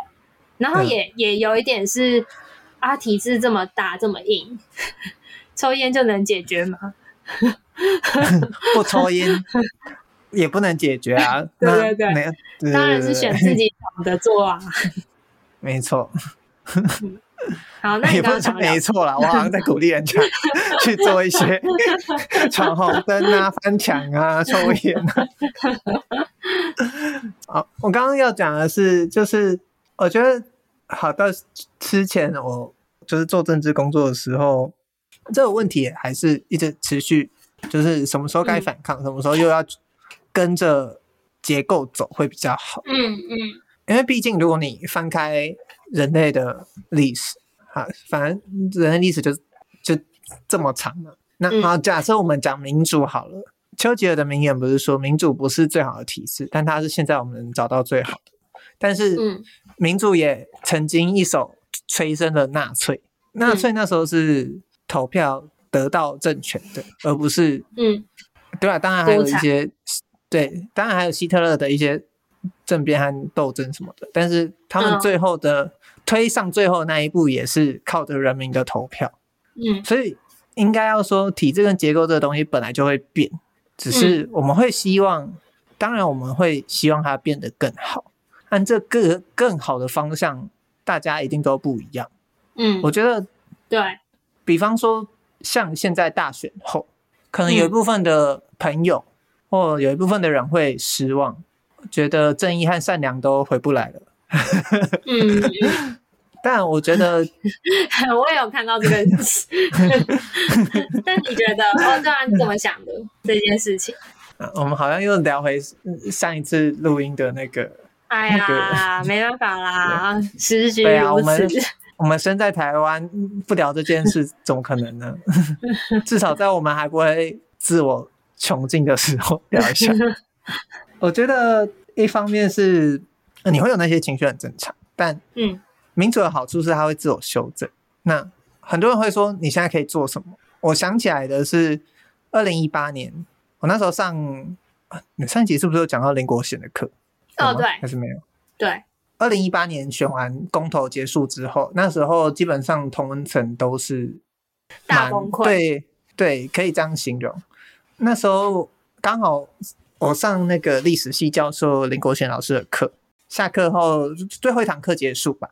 然后也、嗯、也有一点是啊，体质这么大这么硬，*laughs* 抽烟就能解决吗？*laughs* 不抽烟。也不能解决啊！*laughs* 对对对，当然是选自己懂的做啊。没错。好，那你刚刚讲没错啦，我好像在鼓励人家 *laughs* 去做一些 *laughs* 闯红灯啊、翻墙啊、抽烟啊。好，我刚刚要讲的是，就是我觉得好到之前我就是做政治工作的时候，这个问题还是一直持续，就是什么时候该反抗，嗯、什么时候又要。跟着结构走会比较好。嗯嗯，因为毕竟如果你翻开人类的历史，哈，反正人类历史就就这么长嘛，那好，假设我们讲民主好了，丘吉尔的名言不是说民主不是最好的体制，但它是现在我们能找到最好的。但是，民主也曾经一手催生了纳粹。纳粹那时候是投票得到政权的，而不是嗯，对啊，当然还有一些对，当然还有希特勒的一些政变和斗争什么的。但是他们最后的推上最后那一步，也是靠着人民的投票。嗯，所以应该要说体制跟结构这个东西本来就会变，只是我们会希望，当然我们会希望它变得更好。按这个更好的方向，大家一定都不一样。嗯，我觉得，对，比方说，像现在大选后，可能有一部分的朋友，嗯、或有一部分的人会失望，觉得正义和善良都回不来了。嗯，*laughs* 但我觉得，*laughs* 我也有看到这个，但你觉得，哦，对啊，你怎么想的这件事情？*laughs* 我们好像又聊回上一次录音的那个。哎呀，没办法啦，时局对啊，我们我们身在台湾，不聊这件事，怎么可能呢？至少在我们还不会自我穷尽的时候聊一下。*laughs* 我觉得一方面是你会有那些情绪很正常，但嗯，民主的好处是它会自我修正。那很多人会说你现在可以做什么？我想起来的是二零一八年，我那时候上你上一集是不是有讲到林国贤的课？哦，对，还是没有。对，二零一八年选完公投结束之后，那时候基本上同文层都是大崩溃。对对，可以这样形容。那时候刚好我上那个历史系教授林国贤老师的课，下课后最后一堂课结束吧，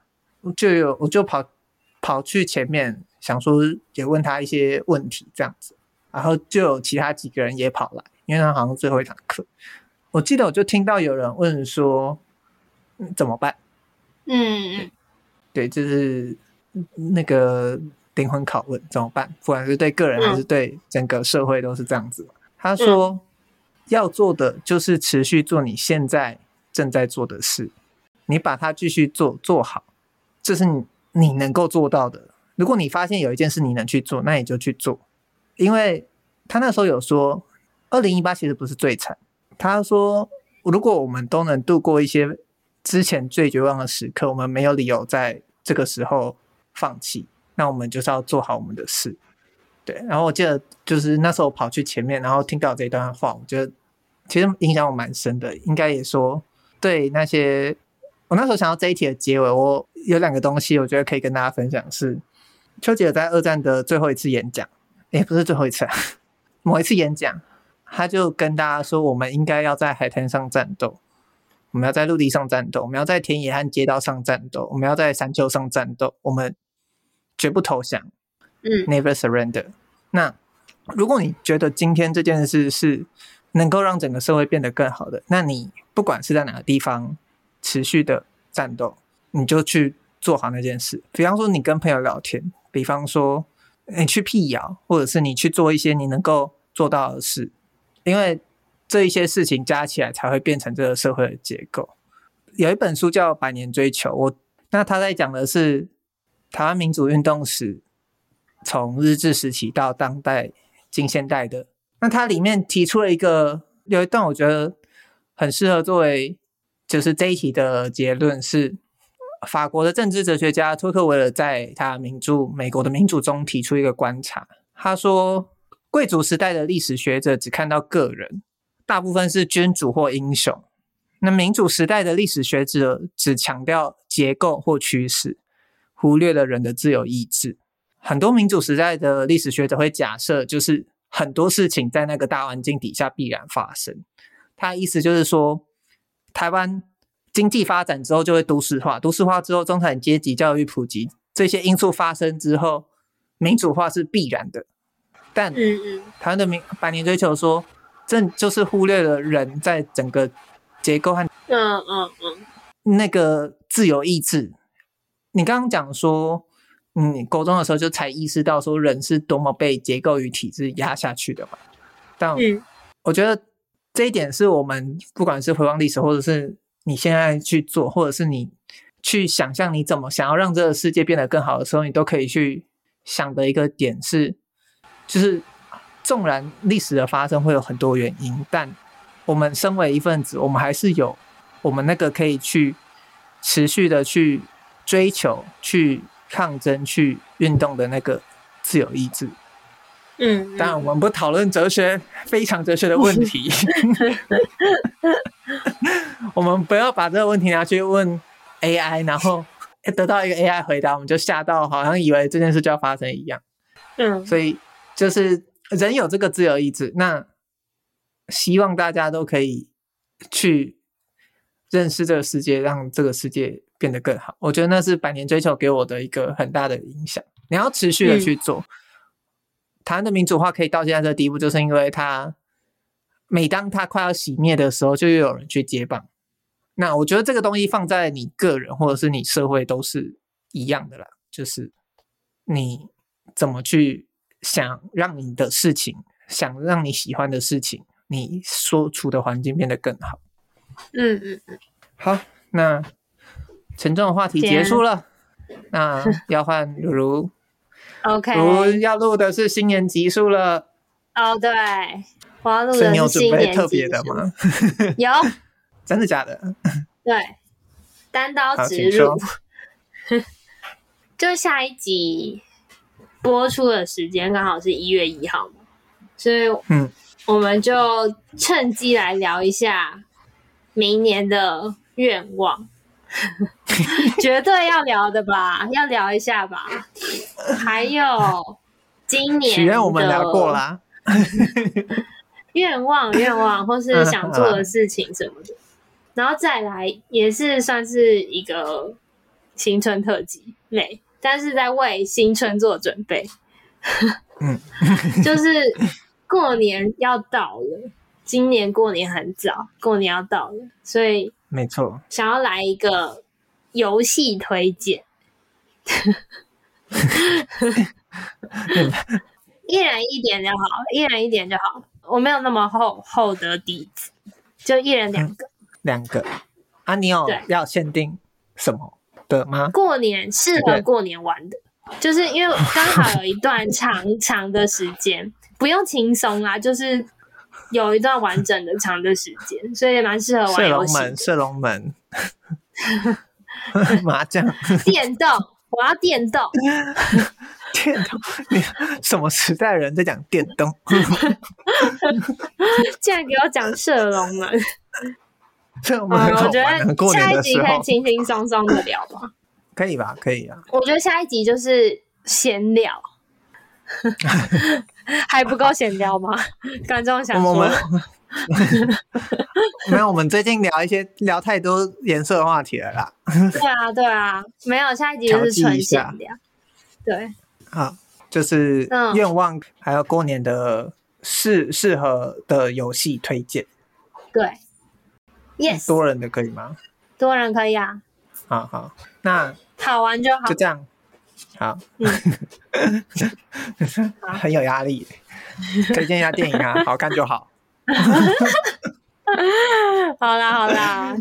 就有我就跑跑去前面，想说也问他一些问题这样子，然后就有其他几个人也跑来，因为他好像最后一堂课。我记得我就听到有人问说：“怎么办？”嗯，对，就是那个灵魂拷问，怎么办？不管是对个人还是对整个社会，都是这样子。他说：“要做的就是持续做你现在正在做的事，你把它继续做做好，这是你你能够做到的。如果你发现有一件事你能去做，那你就去做。因为他那时候有说，二零一八其实不是最惨。”他说：“如果我们都能度过一些之前最绝望的时刻，我们没有理由在这个时候放弃。那我们就是要做好我们的事。”对。然后我记得就是那时候跑去前面，然后听到这一段话，我觉得其实影响我蛮深的。应该也说，对那些我那时候想到这一题的结尾，我有两个东西，我觉得可以跟大家分享是：丘吉尔在二战的最后一次演讲，也，不是最后一次，某一次演讲。他就跟大家说：“我们应该要在海滩上战斗，我们要在陆地上战斗，我们要在田野和街道上战斗，我们要在山丘上战斗，我们绝不投降。”嗯，Never surrender。那如果你觉得今天这件事是能够让整个社会变得更好的，那你不管是在哪个地方持续的战斗，你就去做好那件事。比方说，你跟朋友聊天；比方说，你去辟谣，或者是你去做一些你能够做到的事。因为这一些事情加起来才会变成这个社会的结构。有一本书叫《百年追求》，我那他在讲的是台湾民主运动史，从日治时期到当代近现代的。那它里面提出了一个有一段，我觉得很适合作为就是这一题的结论是：法国的政治哲学家托克维尔在他名著美国的民主中提出一个观察，他说。贵族时代的历史学者只看到个人，大部分是君主或英雄。那民主时代的历史学者只强调结构或趋势，忽略了人的自由意志。很多民主时代的历史学者会假设，就是很多事情在那个大环境底下必然发生。他的意思就是说，台湾经济发展之后就会都市化，都市化之后中产阶级教育普及，这些因素发生之后，民主化是必然的。但台湾的民百年追求说，这就是忽略了人在整个结构和嗯嗯嗯那个自由意志。你刚刚讲说，嗯，高中的时候就才意识到说人是多么被结构与体制压下去的嘛。但我觉得这一点是我们不管是回望历史，或者是你现在去做，或者是你去想象你怎么想要让这个世界变得更好的时候，你都可以去想的一个点是。就是纵然历史的发生会有很多原因，但我们身为一份子，我们还是有我们那个可以去持续的去追求、去抗争、去运动的那个自由意志。嗯，当然我们不讨论哲学，非常哲学的问题。*laughs* 我们不要把这个问题拿去问 AI，然后得到一个 AI 回答，我们就吓到，好像以为这件事就要发生一样。嗯，所以就是人有这个自由意志，那希望大家都可以去认识这个世界，让这个世界变得更好。我觉得那是百年追求给我的一个很大的影响。你要持续的去做。嗯、台湾的民主化可以到现在这个地步，就是因为它每当它快要熄灭的时候，就又有人去接棒。那我觉得这个东西放在你个人或者是你社会都是一样的啦，就是你。怎么去想让你的事情，想让你喜欢的事情，你所处的环境变得更好？嗯嗯嗯。好，那沉重的话题结束了，那要换如如。*laughs* OK。如如要录的是新年集数了。哦，对，我要录的是新年集数。有准备特别的吗？*laughs* 有。*laughs* 真的假的？对，单刀直入。就下一集。播出的时间刚好是一月一号嘛，所以嗯，我们就趁机来聊一下明年的愿望，*laughs* 绝对要聊的吧，*laughs* 要聊一下吧。还有今年许愿我们聊过啦，愿望愿望 *laughs* 或是想做的事情什么的，然后再来也是算是一个新春特辑类。但是在为新春做准备，嗯，就是过年要到了，今年过年很早，过年要到了，所以没错，想要来一个游戏推荐，一人一点就好，一人一点就好，我没有那么厚厚的底子，就一人两个，两个啊，你有要限定什么？的吗？过年适合过年玩的，就是因为刚好有一段长 *laughs* 长的时间，不用轻松啊，就是有一段完整的长的时间，所以蛮适合玩游戏。射龙门，射龙门，*laughs* 麻将，电动，我要电动，电动，你什么时代人在讲电动？*laughs* 竟然给我讲射龙门！这我们很好玩、啊、我觉得下一集可以轻轻松松的聊吧？可以吧？可以啊。我觉得下一集就是闲聊，*laughs* *laughs* 还不够闲聊吗？*laughs* 观众想说，*laughs* 没有，我们最近聊一些聊太多颜色的话题了啦。对啊，对啊，没有，下一集就是纯闲聊。对，好，就是愿望，还有过年的适适合的游戏推荐。对。Yes，多人的可以吗？多人可以啊。好好，那好玩就好，就这样。好，嗯，*laughs* 很有压力。推荐一下电影啊，*laughs* 好看就好。好 *laughs* 啦好啦，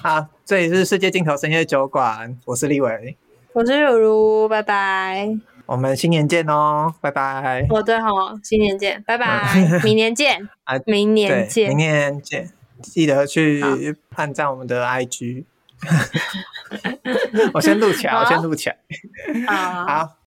好，这里是世界尽头深夜酒馆，我是立伟，我是如如，拜拜。我们新年见哦，拜拜。哦对齁，新年见，拜拜，明年见啊，明年见，明年见。记得去按赞我们的 IG，我先录起来，我先录起来，好。好